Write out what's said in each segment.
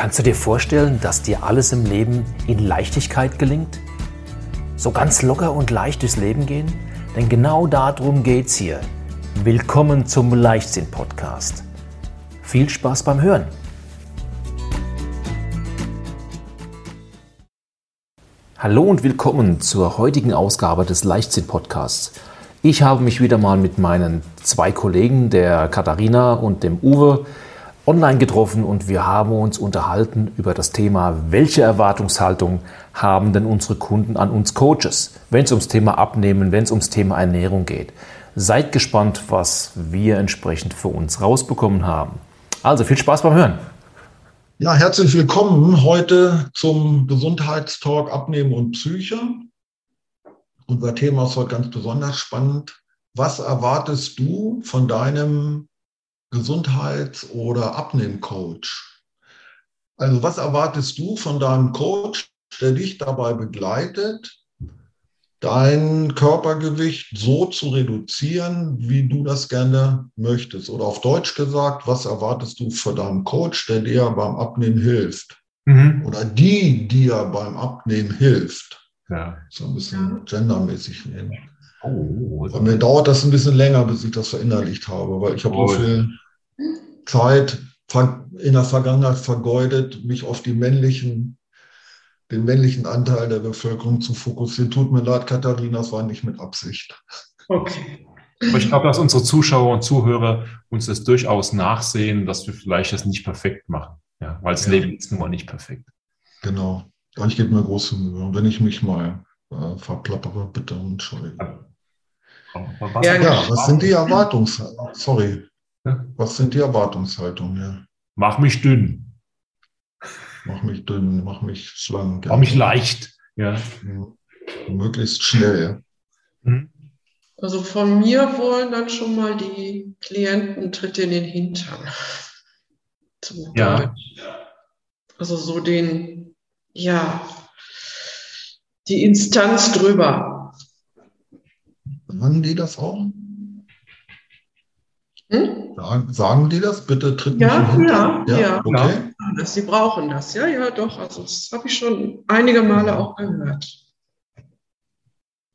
Kannst du dir vorstellen, dass dir alles im Leben in Leichtigkeit gelingt? So ganz locker und leicht durchs Leben gehen? Denn genau darum geht's hier. Willkommen zum Leichtsinn-Podcast. Viel Spaß beim Hören! Hallo und willkommen zur heutigen Ausgabe des Leichtsinn-Podcasts. Ich habe mich wieder mal mit meinen zwei Kollegen, der Katharina und dem Uwe, online getroffen und wir haben uns unterhalten über das Thema, welche Erwartungshaltung haben denn unsere Kunden an uns Coaches, wenn es ums Thema Abnehmen, wenn es ums Thema Ernährung geht. Seid gespannt, was wir entsprechend für uns rausbekommen haben. Also viel Spaß beim Hören. Ja, herzlich willkommen heute zum Gesundheitstalk Abnehmen und Psyche. Unser Thema ist heute ganz besonders spannend. Was erwartest du von deinem Gesundheits- oder Abnehmcoach. Also was erwartest du von deinem Coach, der dich dabei begleitet, dein Körpergewicht so zu reduzieren, wie du das gerne möchtest? Oder auf Deutsch gesagt, was erwartest du von deinem Coach, der dir beim Abnehmen hilft? Mhm. Oder die dir beim Abnehmen hilft? Ja. So ein bisschen gendermäßig nehmen. Oh, Bei mir dauert das ein bisschen länger, bis ich das verinnerlicht habe, weil ich habe oh. so viel Zeit in der Vergangenheit vergeudet, mich auf die männlichen, den männlichen Anteil der Bevölkerung zu fokussieren. Tut mir leid, Katharina, das war nicht mit Absicht. Okay. Aber ich glaube, dass unsere Zuschauer und Zuhörer uns das durchaus nachsehen, dass wir vielleicht das nicht perfekt machen. Ja, weil das ja. Leben ist nun mal nicht perfekt. Genau. Ich gebe mir große Mühe. Und wenn ich mich mal äh, verplappere, bitte entschuldigen. Was, ja, ja, was sind die Erwartungshaltungen? Sorry. Was sind die Erwartungshaltungen? Ja? Mach mich dünn. Mach mich dünn, mach mich schlank. Mach mich leicht. Ja. Möglichst schnell. Mhm. Also von mir wollen dann schon mal die Klienten Tritt in den Hintern. ja. Also so den, ja, die Instanz drüber. Machen die das auch? Hm? Sagen, sagen die das? Bitte tritt ja, mich ja, ja, ja, okay. ja. Sie brauchen das. Ja, ja, doch. Also das habe ich schon einige Male auch gehört.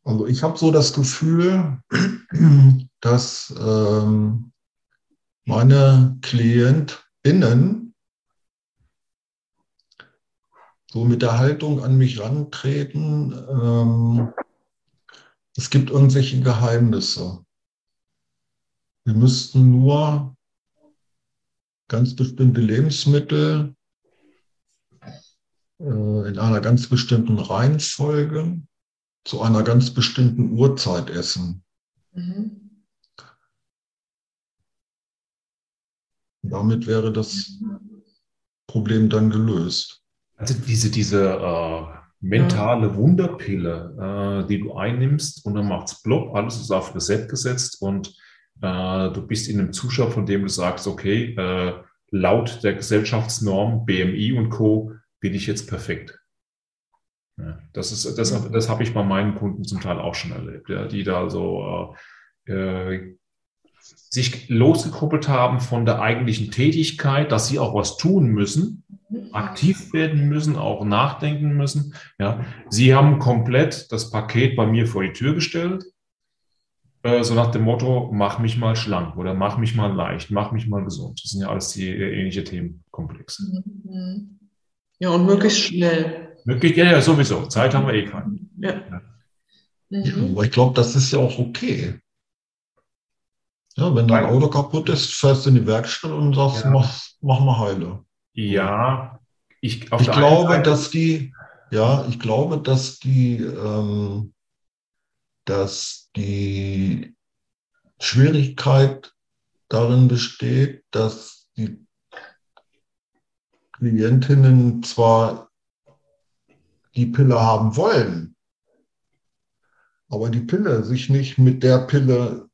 Also ich habe so das Gefühl, dass ähm, meine KlientInnen so mit der Haltung an mich rantreten, ähm, es gibt irgendwelche Geheimnisse. Wir müssten nur ganz bestimmte Lebensmittel äh, in einer ganz bestimmten Reihenfolge zu einer ganz bestimmten Uhrzeit essen. Mhm. Damit wäre das Problem dann gelöst. Also diese, diese äh, mentale Wunderpille, äh, die du einnimmst und dann macht es plopp, alles ist auf Reset gesetzt und äh, du bist in einem Zuschauer, von dem du sagst, okay, äh, laut der Gesellschaftsnorm BMI und Co. bin ich jetzt perfekt. Ja, das ist, das, das habe ich bei meinen Kunden zum Teil auch schon erlebt, ja, die da so äh, äh, sich losgekoppelt haben von der eigentlichen Tätigkeit, dass sie auch was tun müssen, aktiv werden müssen, auch nachdenken müssen. Ja, sie haben komplett das Paket bei mir vor die Tür gestellt äh, so nach dem Motto, mach mich mal schlank oder mach mich mal leicht, mach mich mal gesund. Das sind ja alles die äh, ähnliche Themenkomplexe. Mhm. Ja, und möglichst schnell. Möglichst, ja, ja, sowieso. Zeit haben wir eh keine. Ja. ja. Mhm. aber ich glaube, das ist ja auch okay. Ja, wenn dein Auto kaputt ist, fährst du in die Werkstatt und sagst, ja. mach, mach mal heile. Ja, ich, ich glaube, dass die, ja, ich glaube, dass die, ähm, dass die Schwierigkeit darin besteht, dass die Klientinnen zwar die Pille haben wollen, aber die Pille sich nicht mit der Pille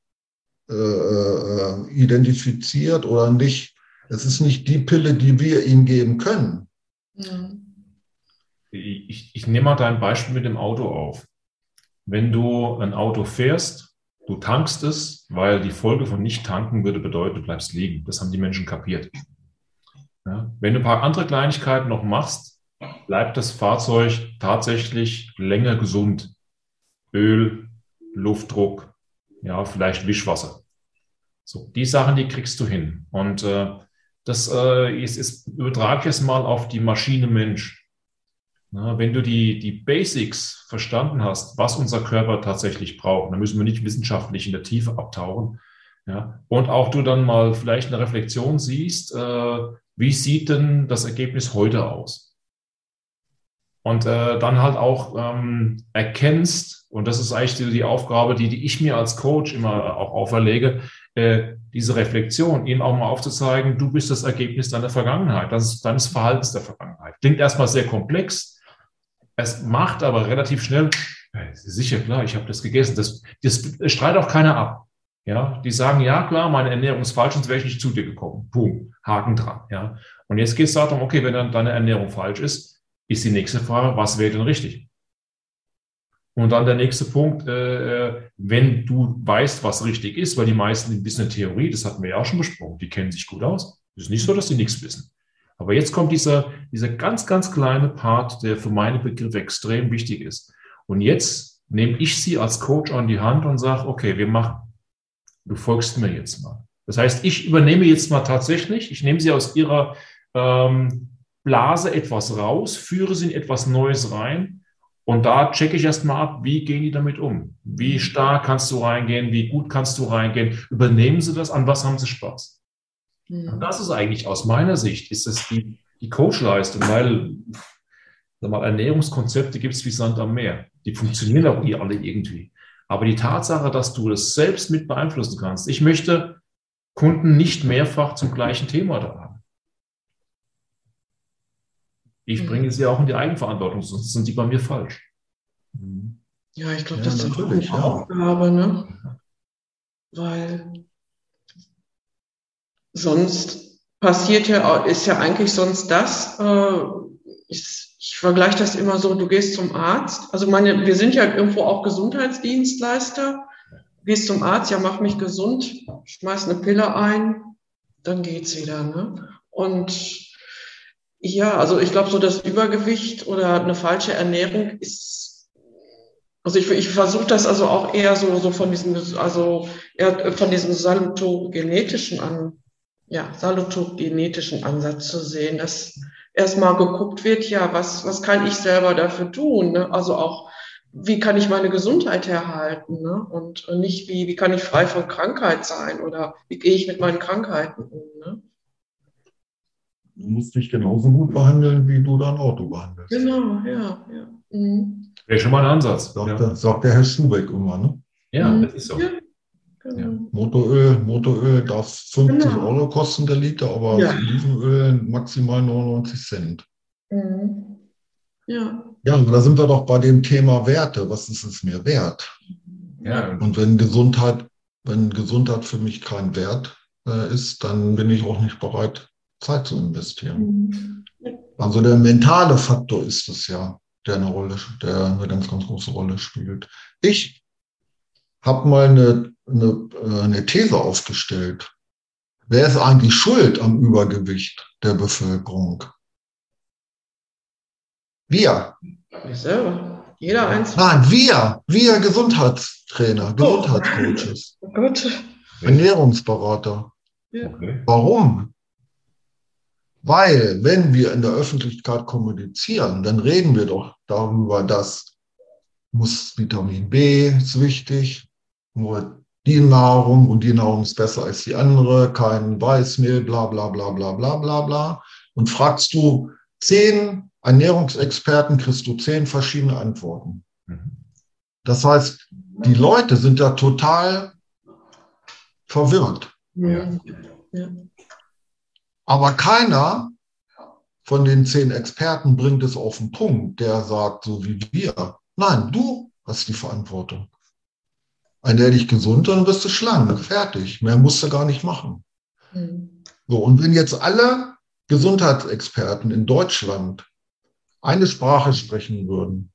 äh, äh identifiziert oder nicht, es ist nicht die Pille, die wir ihnen geben können. Ich, ich nehme mal dein Beispiel mit dem Auto auf wenn du ein Auto fährst, du tankst es, weil die Folge von nicht tanken würde bedeuten, du bleibst liegen. Das haben die Menschen kapiert. Ja? Wenn du ein paar andere Kleinigkeiten noch machst, bleibt das Fahrzeug tatsächlich länger gesund. Öl, Luftdruck, ja, vielleicht Wischwasser. So, die Sachen, die kriegst du hin. Und äh, das äh, ist, ist, übertrage ich es mal auf die Maschine Mensch. Na, wenn du die, die Basics verstanden hast, was unser Körper tatsächlich braucht, dann müssen wir nicht wissenschaftlich in der Tiefe abtauchen. Ja, und auch du dann mal vielleicht eine Reflexion siehst, äh, wie sieht denn das Ergebnis heute aus? Und äh, dann halt auch ähm, erkennst, und das ist eigentlich die, die Aufgabe, die, die ich mir als Coach immer auch auferlege, äh, diese Reflexion, ihnen auch mal aufzuzeigen, du bist das Ergebnis deiner Vergangenheit, das ist deines Verhaltens der Vergangenheit. Klingt erstmal sehr komplex, es macht aber relativ schnell, sicher, klar, ich habe das gegessen. Das, das strahlt auch keiner ab. Ja, die sagen, ja, klar, meine Ernährung ist falsch, sonst wäre ich nicht zu dir gekommen. Boom, Haken dran. Ja. Und jetzt geht es darum, okay, wenn dann deine Ernährung falsch ist, ist die nächste Frage, was wäre denn richtig? Und dann der nächste Punkt, äh, wenn du weißt, was richtig ist, weil die meisten ein bisschen Theorie, das hatten wir ja auch schon besprochen, die kennen sich gut aus. Es ist nicht so, dass die nichts wissen. Aber jetzt kommt dieser, dieser ganz, ganz kleine Part, der für meine Begriffe extrem wichtig ist. Und jetzt nehme ich sie als Coach an die Hand und sage, okay, wir machen, du folgst mir jetzt mal. Das heißt, ich übernehme jetzt mal tatsächlich, ich nehme sie aus ihrer ähm, Blase etwas raus, führe sie in etwas Neues rein und da checke ich erstmal ab, wie gehen die damit um? Wie stark kannst du reingehen? Wie gut kannst du reingehen? Übernehmen sie das? An was haben sie Spaß? Und das ist eigentlich aus meiner Sicht, ist es die, die Coachleistung, weil mal, Ernährungskonzepte gibt es wie Sand am Meer. Die funktionieren auch nie alle irgendwie. Aber die Tatsache, dass du das selbst mit beeinflussen kannst, ich möchte Kunden nicht mehrfach zum gleichen Thema da haben. Ich mhm. bringe sie auch in die Eigenverantwortung, sonst sind die bei mir falsch. Ja, ich glaube, ja, das ist eine ja. Aufgabe, ne? Weil sonst passiert ja, ist ja eigentlich sonst das, äh, ich, ich vergleiche das immer so, du gehst zum Arzt, also meine, wir sind ja irgendwo auch Gesundheitsdienstleister, du gehst zum Arzt, ja, mach mich gesund, schmeiß eine Pille ein, dann geht's wieder, ne? Und ja, also ich glaube, so das Übergewicht oder eine falsche Ernährung ist, also ich, ich versuche das also auch eher so, so von diesem, also eher von diesem salutogenetischen an, ja, salutogenetischen Ansatz zu sehen, dass erstmal geguckt wird, ja, was, was kann ich selber dafür tun? Ne? Also auch, wie kann ich meine Gesundheit erhalten? Ne? Und nicht, wie, wie kann ich frei von Krankheit sein oder wie gehe ich mit meinen Krankheiten um? Ne? Du musst dich genauso gut behandeln, wie du dein Auto behandelst. Genau, ja, ja. Mhm. Wäre schon mal ein Ansatz. Sagt, ja. der, sagt der Herr Schubeck immer, ne? Ja, mhm. das ist so. Ja. Genau. Motoröl, Motoröl darf 50 genau. Euro kosten der Liter, aber ja. Olivenöl maximal 99 Cent. Mhm. Ja. Ja, da sind wir doch bei dem Thema Werte. Was ist es mir wert? Ja. Und wenn Gesundheit, wenn Gesundheit für mich kein Wert äh, ist, dann bin ich auch nicht bereit, Zeit zu investieren. Mhm. Also der mentale Faktor ist es ja, der eine Rolle, der eine ganz, ganz große Rolle spielt. Ich habe mal eine eine, eine These aufgestellt. Wer ist eigentlich schuld am Übergewicht der Bevölkerung? Wir. Ich selber. Jeder einzelne. Nein, wir. Wir Gesundheitstrainer, oh. Gesundheitscoaches. Oh Gott. Ernährungsberater. Ja. Warum? Weil, wenn wir in der Öffentlichkeit kommunizieren, dann reden wir doch darüber, dass muss Vitamin B ist wichtig, nur die Nahrung und die Nahrung ist besser als die andere, kein Weißmehl, bla bla bla bla bla bla bla. Und fragst du zehn Ernährungsexperten, kriegst du zehn verschiedene Antworten. Mhm. Das heißt, die Leute sind da total verwirrt. Ja. Aber keiner von den zehn Experten bringt es auf den Punkt, der sagt, so wie wir. Nein, du hast die Verantwortung. Ernähr dich gesund, dann wirst du schlank. Fertig. Mehr musst du gar nicht machen. Mhm. So, und wenn jetzt alle Gesundheitsexperten in Deutschland eine Sprache sprechen würden,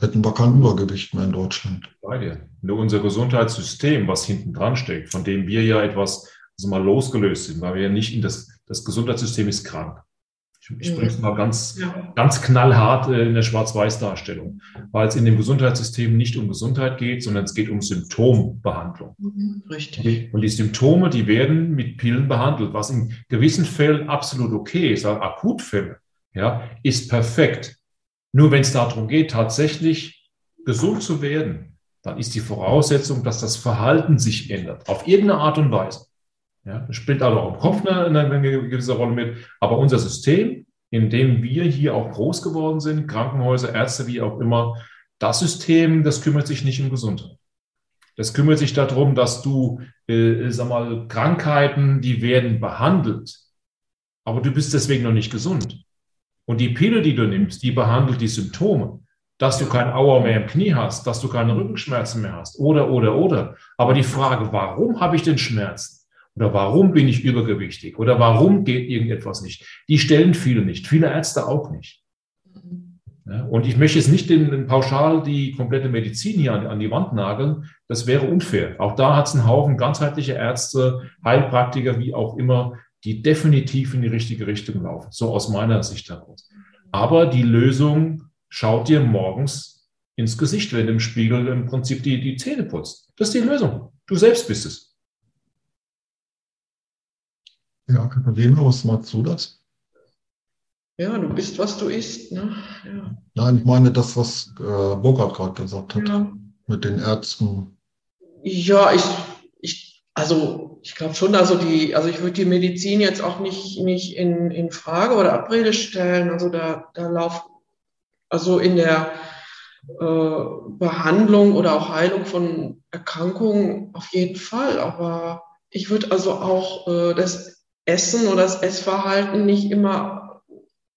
hätten wir kein Übergewicht mehr in Deutschland. Bei dir. Nur unser Gesundheitssystem, was hinten dran steckt, von dem wir ja etwas also mal losgelöst sind, weil wir ja nicht in das, das Gesundheitssystem ist krank. Ich, ich bringe es mal ganz, ja. ganz knallhart äh, in der Schwarz-Weiß-Darstellung, weil es in dem Gesundheitssystem nicht um Gesundheit geht, sondern es geht um Symptombehandlung. Mhm, richtig. Und die Symptome, die werden mit Pillen behandelt, was in gewissen Fällen absolut okay ist, also Akutfälle, ja, ist perfekt. Nur wenn es darum geht, tatsächlich gesund zu werden, dann ist die Voraussetzung, dass das Verhalten sich ändert, auf irgendeine Art und Weise. Ja, das spielt also auch im Kopf eine, eine, gewisse Rolle mit. Aber unser System, in dem wir hier auch groß geworden sind, Krankenhäuser, Ärzte, wie auch immer, das System, das kümmert sich nicht um Gesundheit. Das kümmert sich darum, dass du, äh, sag mal, Krankheiten, die werden behandelt, aber du bist deswegen noch nicht gesund. Und die Pille, die du nimmst, die behandelt die Symptome. Dass du kein Auer mehr im Knie hast, dass du keine Rückenschmerzen mehr hast, oder, oder, oder. Aber die Frage, warum habe ich denn Schmerzen? Oder warum bin ich übergewichtig? Oder warum geht irgendetwas nicht? Die stellen viele nicht, viele Ärzte auch nicht. Ja, und ich möchte jetzt nicht den, den pauschal die komplette Medizin hier an, an, die Wand nageln. Das wäre unfair. Auch da hat es einen Haufen ganzheitliche Ärzte, Heilpraktiker, wie auch immer, die definitiv in die richtige Richtung laufen. So aus meiner Sicht heraus. Aber die Lösung schaut dir morgens ins Gesicht, wenn du im Spiegel im Prinzip die, die Zähne putzt. Das ist die Lösung. Du selbst bist es. Ja, Katharina, was meinst du das? Ja, du bist, was du isst. Ne? Ja. Nein, ich meine das, was äh, Burkhard gerade gesagt hat, ja. mit den Ärzten. Ja, ich, ich also ich glaube schon, also die, also ich würde die Medizin jetzt auch nicht, nicht in, in Frage oder Abrede stellen. Also da, da lauft, also in der äh, Behandlung oder auch Heilung von Erkrankungen auf jeden Fall. Aber ich würde also auch äh, das Essen oder das Essverhalten nicht immer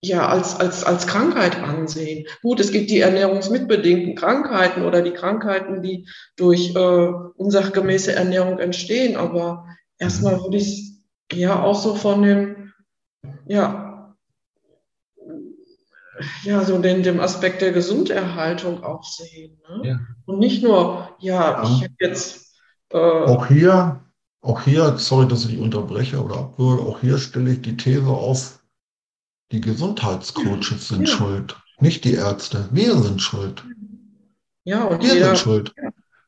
ja, als, als, als Krankheit ansehen. Gut, es gibt die ernährungsmitbedingten Krankheiten oder die Krankheiten, die durch äh, unsachgemäße Ernährung entstehen, aber erstmal würde ich es ja auch so von dem, ja, ja, so den, dem Aspekt der Gesunderhaltung auch sehen. Ne? Ja. Und nicht nur, ja, ja. ich habe jetzt. Äh, auch hier auch hier, sorry, dass ich unterbreche oder abwürge, auch hier stelle ich die These auf, die Gesundheitscoaches sind ja. schuld, nicht die Ärzte. Wir sind schuld. Ja, und wir sind schuld.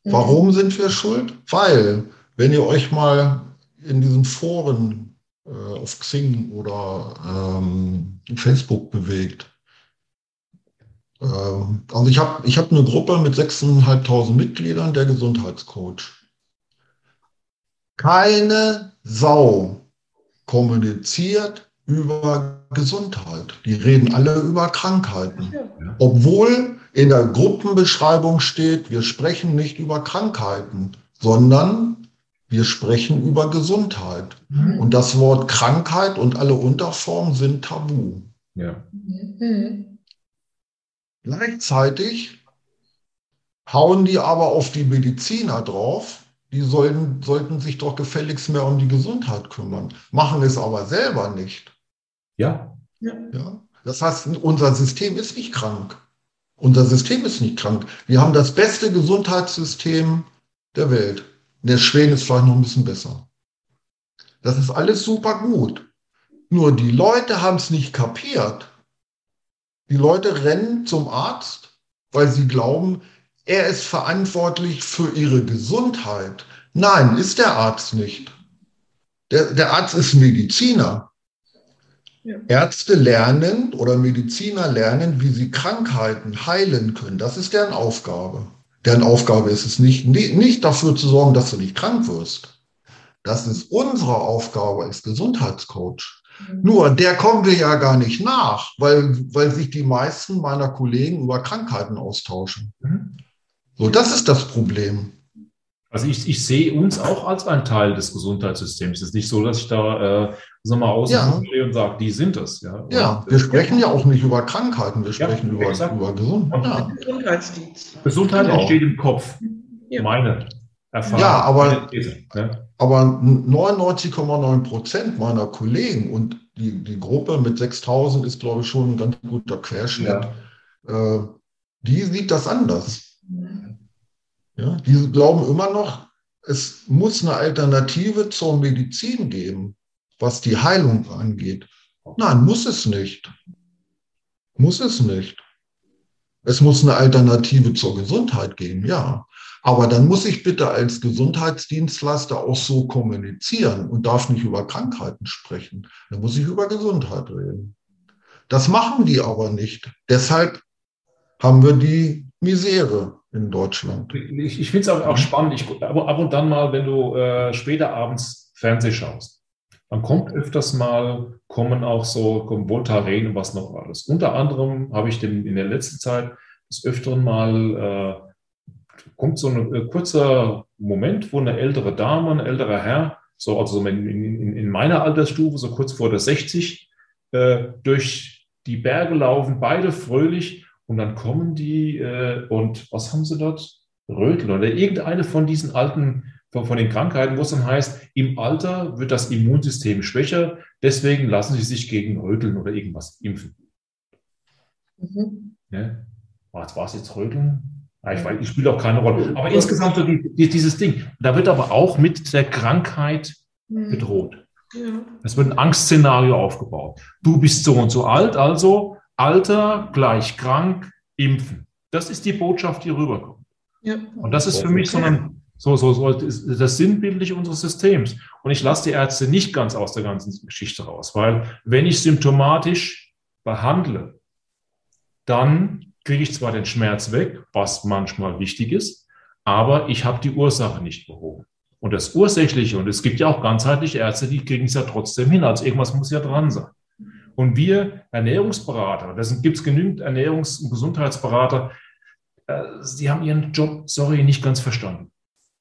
Warum sind wir schuld? Weil, wenn ihr euch mal in diesen Foren äh, auf Xing oder ähm, Facebook bewegt, äh, also ich habe ich hab eine Gruppe mit 6.500 Mitgliedern, der Gesundheitscoach. Keine Sau kommuniziert über Gesundheit. Die reden alle über Krankheiten. Obwohl in der Gruppenbeschreibung steht, wir sprechen nicht über Krankheiten, sondern wir sprechen über Gesundheit. Mhm. Und das Wort Krankheit und alle Unterformen sind tabu. Ja. Mhm. Gleichzeitig hauen die aber auf die Mediziner drauf die sollten, sollten sich doch gefälligst mehr um die Gesundheit kümmern, machen es aber selber nicht. Ja. ja. Das heißt, unser System ist nicht krank. Unser System ist nicht krank. Wir haben das beste Gesundheitssystem der Welt. Der Schweden ist vielleicht noch ein bisschen besser. Das ist alles super gut. Nur die Leute haben es nicht kapiert. Die Leute rennen zum Arzt, weil sie glauben, er ist verantwortlich für ihre Gesundheit. Nein, ist der Arzt nicht. Der, der Arzt ist Mediziner. Ja. Ärzte lernen oder Mediziner lernen, wie sie Krankheiten heilen können. Das ist deren Aufgabe. Deren Aufgabe ist es nicht, nicht dafür zu sorgen, dass du nicht krank wirst. Das ist unsere Aufgabe als Gesundheitscoach. Mhm. Nur der kommen wir ja gar nicht nach, weil, weil sich die meisten meiner Kollegen über Krankheiten austauschen. Mhm. So, das ist das Problem. Also ich, ich sehe uns auch als ein Teil des Gesundheitssystems. Es ist nicht so, dass ich da äh, sag mal, außen ja. und sage, die sind es. Ja, ja und, wir sprechen ja auch nicht über Krankheiten, wir sprechen über, über Gesundheit. Ja. Gesundheitsdienst. Gesundheit genau. entsteht im Kopf. Ja. Meine Erfahrung. Ja, aber, ne? aber 99,9 Prozent meiner Kollegen und die, die Gruppe mit 6000 ist, glaube ich, schon ein ganz guter Querschnitt. Äh, die sieht das anders. Ja, die glauben immer noch, es muss eine Alternative zur Medizin geben, was die Heilung angeht. Nein, muss es nicht. Muss es nicht. Es muss eine Alternative zur Gesundheit geben, ja. Aber dann muss ich bitte als Gesundheitsdienstleister auch so kommunizieren und darf nicht über Krankheiten sprechen. Dann muss ich über Gesundheit reden. Das machen die aber nicht. Deshalb haben wir die Misere in Deutschland. Ich, ich finde es auch, auch, spannend. Ich, ab und dann mal, wenn du äh, später abends Fernseh schaust, dann kommt öfters mal, kommen auch so kommen Voltaren und was noch alles. Unter anderem habe ich den, in der letzten Zeit des Öfteren mal, äh, kommt so ein äh, kurzer Moment, wo eine ältere Dame, ein älterer Herr, so also in, in, in meiner Altersstufe, so kurz vor der 60, äh, durch die Berge laufen, beide fröhlich und dann kommen die äh, und was haben sie dort? Röteln oder irgendeine von diesen alten von, von den Krankheiten, wo es dann heißt, im Alter wird das Immunsystem schwächer, deswegen lassen sie sich gegen Röteln oder irgendwas impfen. Mhm. Ja. Was war es jetzt Röteln? Ja, ich, weiß, ich spiele auch keine Rolle. Aber insgesamt so die, die, dieses Ding. Da wird aber auch mit der Krankheit mhm. bedroht. Ja. Es wird ein Angstszenario aufgebaut. Du bist so und so alt, also Alter gleich krank, impfen. Das ist die Botschaft, die rüberkommt. Ja. Und das ist für mich so ein so, so, so das sinnbildlich unseres Systems. Und ich lasse die Ärzte nicht ganz aus der ganzen Geschichte raus, weil wenn ich symptomatisch behandle, dann kriege ich zwar den Schmerz weg, was manchmal wichtig ist, aber ich habe die Ursache nicht behoben. Und das Ursächliche, und es gibt ja auch ganzheitliche Ärzte, die kriegen es ja trotzdem hin, also irgendwas muss ja dran sein. Und wir Ernährungsberater, da gibt es genügend Ernährungs- und Gesundheitsberater, äh, die haben ihren Job, sorry, nicht ganz verstanden.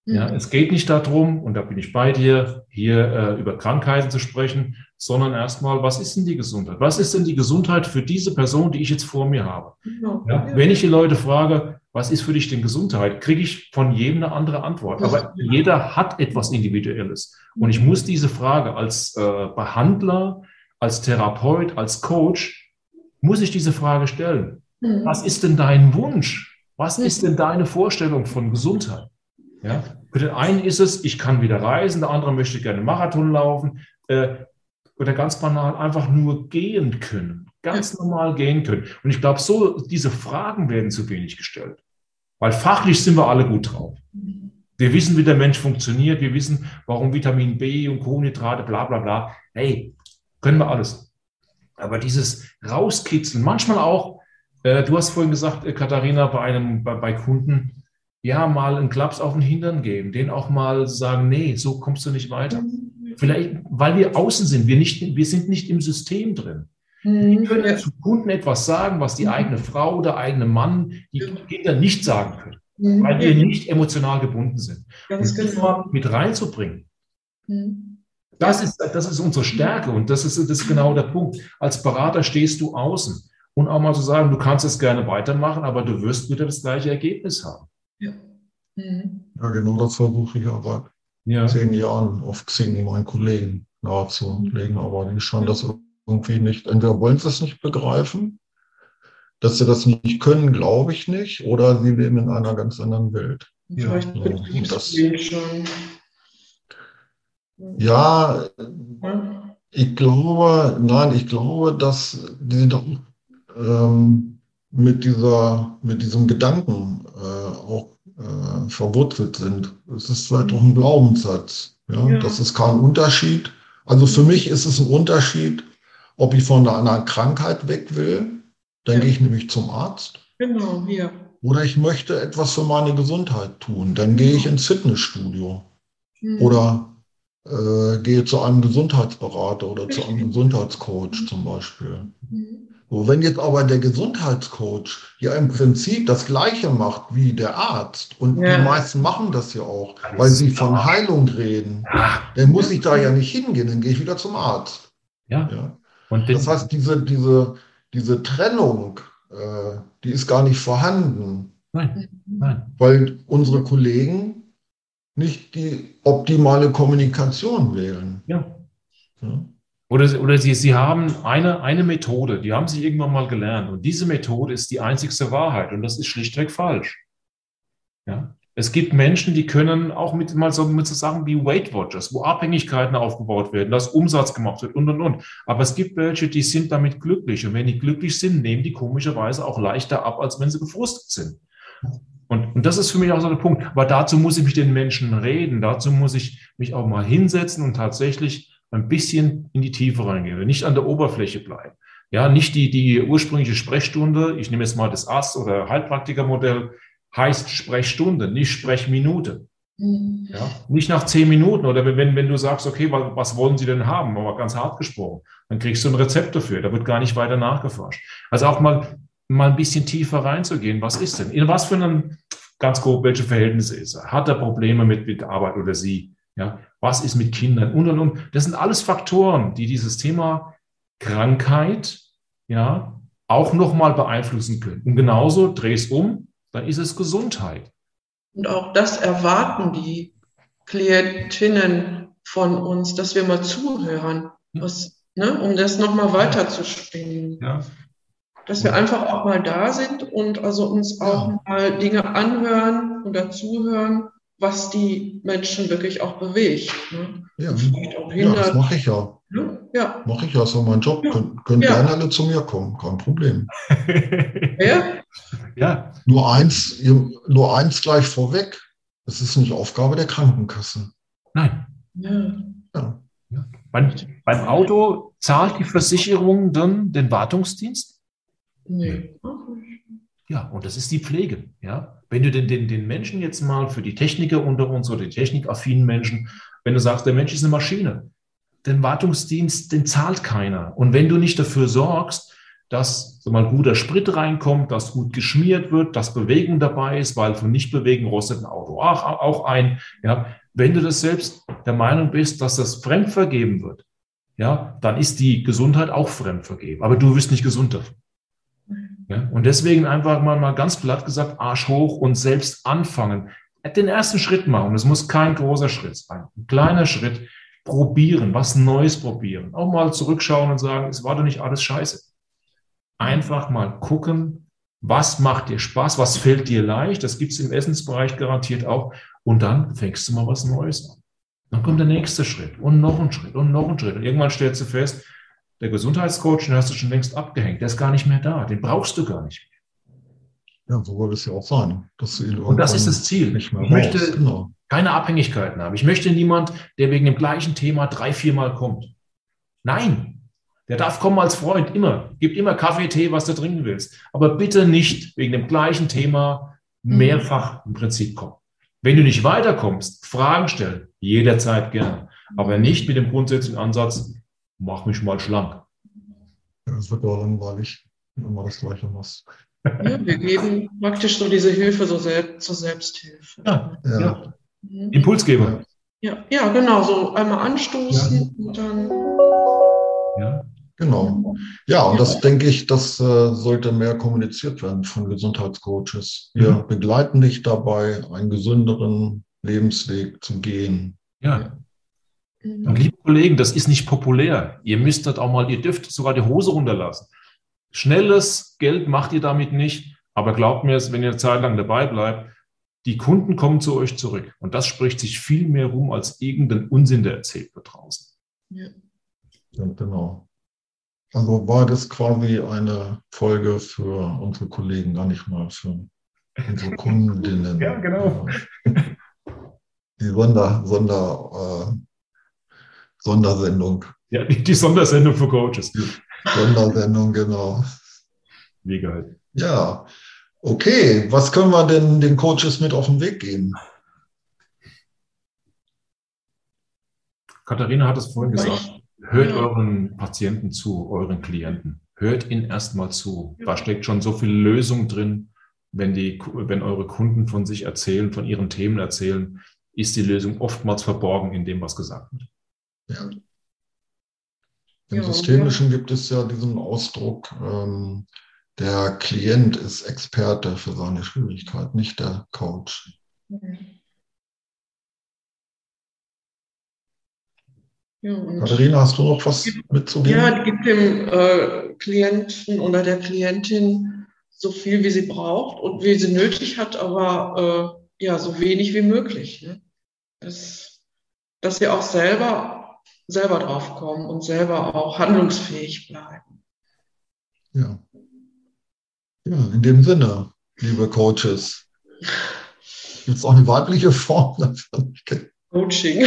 Ja, mhm. es geht nicht darum, und da bin ich bei dir, hier äh, über Krankheiten zu sprechen, sondern erstmal, was ist denn die Gesundheit? Was ist denn die Gesundheit für diese Person, die ich jetzt vor mir habe? Genau. Ja, wenn ich die Leute frage, was ist für dich denn Gesundheit, kriege ich von jedem eine andere Antwort. Aber jeder hat etwas Individuelles. Und ich muss diese Frage als äh, Behandler, als Therapeut, als Coach, muss ich diese Frage stellen. Mhm. Was ist denn dein Wunsch? Was ist denn deine Vorstellung von Gesundheit? Ja? Für den einen ist es, ich kann wieder reisen, der andere möchte gerne Marathon laufen äh, oder ganz banal einfach nur gehen können, ganz normal gehen können. Und ich glaube, so diese Fragen werden zu wenig gestellt, weil fachlich sind wir alle gut drauf. Wir wissen, wie der Mensch funktioniert, wir wissen, warum Vitamin B und Kohlenhydrate, bla bla bla. Hey, können wir alles. Aber dieses Rauskitzeln, manchmal auch, äh, du hast vorhin gesagt, äh, Katharina, bei einem, bei, bei Kunden, ja, mal einen Klaps auf den Hintern geben, den auch mal sagen, nee, so kommst du nicht weiter. Mhm. Vielleicht, weil wir außen sind, wir, nicht, wir sind nicht im System drin. Mhm. Wir können zu Kunden etwas sagen, was die mhm. eigene Frau oder eigene Mann, die Kinder nicht sagen können, mhm. weil wir nicht emotional gebunden sind. Ganz und das genau. mit reinzubringen, mhm. Das, ist, das ist unsere Stärke und das ist, das ist genau der Punkt. Als Berater stehst du außen und auch mal zu so sagen, du kannst es gerne weitermachen, aber du wirst wieder das gleiche Ergebnis haben. Ja, mhm. ja genau das versuche ich aber ja. zehn Jahren auf Xing meinen Kollegen nahezulegen, aber die scheinen das irgendwie nicht, entweder wollen sie es nicht begreifen, dass sie das nicht können, glaube ich nicht, oder sie leben in einer ganz anderen Welt. Ja, so, das, ja, ich glaube, nein, ich glaube, dass die auch ähm, mit dieser, mit diesem Gedanken äh, auch äh, verwurzelt sind. Es ist vielleicht auch ein Glaubenssatz. Ja? ja? Das ist kein Unterschied. Also für mich ist es ein Unterschied, ob ich von einer Krankheit weg will, dann ja. gehe ich nämlich zum Arzt. Genau, ja. Oder ich möchte etwas für meine Gesundheit tun, dann gehe ich ins Fitnessstudio. Mhm. Oder äh, gehe zu einem Gesundheitsberater oder zu einem Gesundheitscoach zum Beispiel. Mhm. So, wenn jetzt aber der Gesundheitscoach ja im Prinzip das Gleiche macht wie der Arzt, und ja. die meisten machen das ja auch, weil sie von Heilung reden, ja. dann muss ich da ja nicht hingehen, dann gehe ich wieder zum Arzt. Ja. ja. Und das heißt, diese, diese, diese Trennung, äh, die ist gar nicht vorhanden. Nein. Nein. Weil unsere Kollegen nicht die optimale Kommunikation wählen. Ja. ja. Oder, oder sie, sie haben eine, eine Methode, die haben sie irgendwann mal gelernt. Und diese Methode ist die einzigste Wahrheit. Und das ist schlichtweg falsch. Ja? Es gibt Menschen, die können auch mit mal so mit so Sachen wie Weight Watchers, wo Abhängigkeiten aufgebaut werden, dass Umsatz gemacht wird und und und. Aber es gibt welche, die sind damit glücklich. Und wenn die glücklich sind, nehmen die komischerweise auch leichter ab, als wenn sie gefrustet sind. Und, und das ist für mich auch so der Punkt. Aber dazu muss ich mit den Menschen reden. Dazu muss ich mich auch mal hinsetzen und tatsächlich ein bisschen in die Tiefe reingehen, nicht an der Oberfläche bleiben. Ja, nicht die, die ursprüngliche Sprechstunde. Ich nehme jetzt mal das Arzt- oder Heilpraktikermodell heißt Sprechstunde, nicht Sprechminute. Mhm. Ja, nicht nach zehn Minuten oder wenn, wenn du sagst, okay, was, was wollen Sie denn haben, aber ganz hart gesprochen, dann kriegst du ein Rezept dafür, da wird gar nicht weiter nachgeforscht. Also auch mal, mal ein bisschen tiefer reinzugehen, was ist denn, in was für einem, ganz grob, welche Verhältnisse ist er? Hat er Probleme mit, mit Arbeit oder sie? Ja, was ist mit Kindern und und und? Das sind alles Faktoren, die dieses Thema Krankheit, ja, auch nochmal beeinflussen können. Und genauso dreh es um, dann ist es Gesundheit. Und auch das erwarten die Klientinnen von uns, dass wir mal zuhören, was, ne, um das nochmal weiterzuspielen. Ja. Dass wir einfach auch mal da sind und also uns auch ja. mal Dinge anhören und dazuhören, was die Menschen wirklich auch bewegt. Ne? Ja. ja, das mache ich ja. Ja. Mache ich ja, so mein Job. Ja. Können, können ja. gerne alle zu mir kommen, kein Problem. ja. ja. Nur eins, nur eins gleich vorweg. Es ist nicht Aufgabe der Krankenkasse. Nein. Ja. ja. Beim, beim Auto zahlt die Versicherung dann den Wartungsdienst? Nee. Ja, und das ist die Pflege. Ja? Wenn du den, den, den Menschen jetzt mal für die Techniker unter uns oder die technikaffinen Menschen, wenn du sagst, der Mensch ist eine Maschine, den Wartungsdienst, den zahlt keiner. Und wenn du nicht dafür sorgst, dass so mal guter Sprit reinkommt, dass gut geschmiert wird, dass Bewegung dabei ist, weil von Nichtbewegen rostet ein Auto auch, auch ein. Ja, wenn du das selbst der Meinung bist, dass das fremd vergeben wird, ja, dann ist die Gesundheit auch fremd vergeben. Aber du wirst nicht gesund davon. Ja, und deswegen einfach mal, mal ganz platt gesagt, Arsch hoch und selbst anfangen. Den ersten Schritt machen. Es muss kein großer Schritt sein. Ein kleiner Schritt probieren, was Neues probieren. Auch mal zurückschauen und sagen, es war doch nicht alles scheiße. Einfach mal gucken, was macht dir Spaß, was fällt dir leicht, das gibt es im Essensbereich garantiert auch. Und dann fängst du mal was Neues an. Dann kommt der nächste Schritt und noch ein Schritt und noch ein Schritt. Und irgendwann stellst du fest, der Gesundheitscoach, den hast du schon längst abgehängt, der ist gar nicht mehr da, den brauchst du gar nicht mehr. Ja, so soll es ja auch sein. und das ist das Ziel. ich möchte, genau keine Abhängigkeiten haben. Ich möchte niemand, der wegen dem gleichen Thema drei, viermal kommt. Nein, der darf kommen als Freund, immer. Gibt immer Kaffee, Tee, was du trinken willst. Aber bitte nicht wegen dem gleichen Thema mehrfach im Prinzip kommen. Wenn du nicht weiterkommst, Fragen stellen, jederzeit gerne. Aber nicht mit dem grundsätzlichen Ansatz, mach mich mal schlank. Ja, das wird ja langweilig, wenn man das Gleiche machst. Ja, wir geben praktisch so diese Hilfe so selbst, zur Selbsthilfe. Ja, ja. Mhm. Impulsgeber. Ja, ja, genau, so einmal anstoßen ja. und dann. Ja. Genau. Ja, und das denke ich, das äh, sollte mehr kommuniziert werden von Gesundheitscoaches. Wir mhm. begleiten dich dabei, einen gesünderen Lebensweg zu gehen. Ja. Mhm. Und liebe Kollegen, das ist nicht populär. Ihr müsst das auch mal, ihr dürft sogar die Hose runterlassen. Schnelles Geld macht ihr damit nicht, aber glaubt mir, wenn ihr eine Zeit lang dabei bleibt, die Kunden kommen zu euch zurück. Und das spricht sich viel mehr rum als irgendein Unsinn, der erzählt wird draußen. Ja. ja, genau. Also war das quasi eine Folge für unsere Kollegen, gar nicht mal für unsere Kundinnen. ja, genau. Die Sonder, Sonder, äh, Sondersendung. Ja, die, Sondersendung für Coaches. Die Sondersendung, genau. Wie geil. Ja, Okay, was können wir denn den Coaches mit auf den Weg geben? Katharina hat es vorhin gesagt. Hört euren Patienten zu, euren Klienten. Hört ihnen erstmal zu. Da steckt schon so viel Lösung drin. Wenn, die, wenn eure Kunden von sich erzählen, von ihren Themen erzählen, ist die Lösung oftmals verborgen in dem, was gesagt wird. Ja. Im ja, Systemischen ja. gibt es ja diesen Ausdruck, ähm, der Klient ist Experte für seine Schwierigkeit, nicht der Coach. Ja, Katharina, hast du noch was mitzugeben? Ja, gibt dem äh, Klienten oder der Klientin so viel, wie sie braucht und wie sie nötig hat, aber äh, ja, so wenig wie möglich. Ne? Das, dass sie auch selber, selber drauf kommen und selber auch handlungsfähig bleiben. Ja. Ja, in dem Sinne, liebe Coaches. Gibt es auch eine weibliche Form davon? Coaching.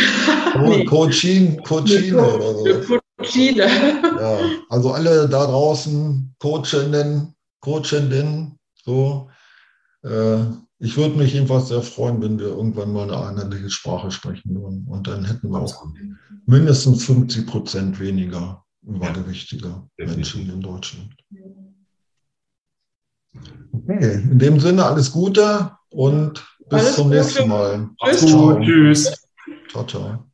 Oh, Coaching, Coachine oder so. Coachine. Ja, also alle da draußen, Coachinnen, Coachinnen, so. Äh, ich würde mich jedenfalls sehr freuen, wenn wir irgendwann mal eine einheitliche Sprache sprechen würden. Und dann hätten wir auch mindestens 50 Prozent weniger übergewichtige ja, Menschen in Deutschland. Okay, in dem Sinne alles Gute und bis alles zum nächsten Mal. Tschüss. Ciao, ciao.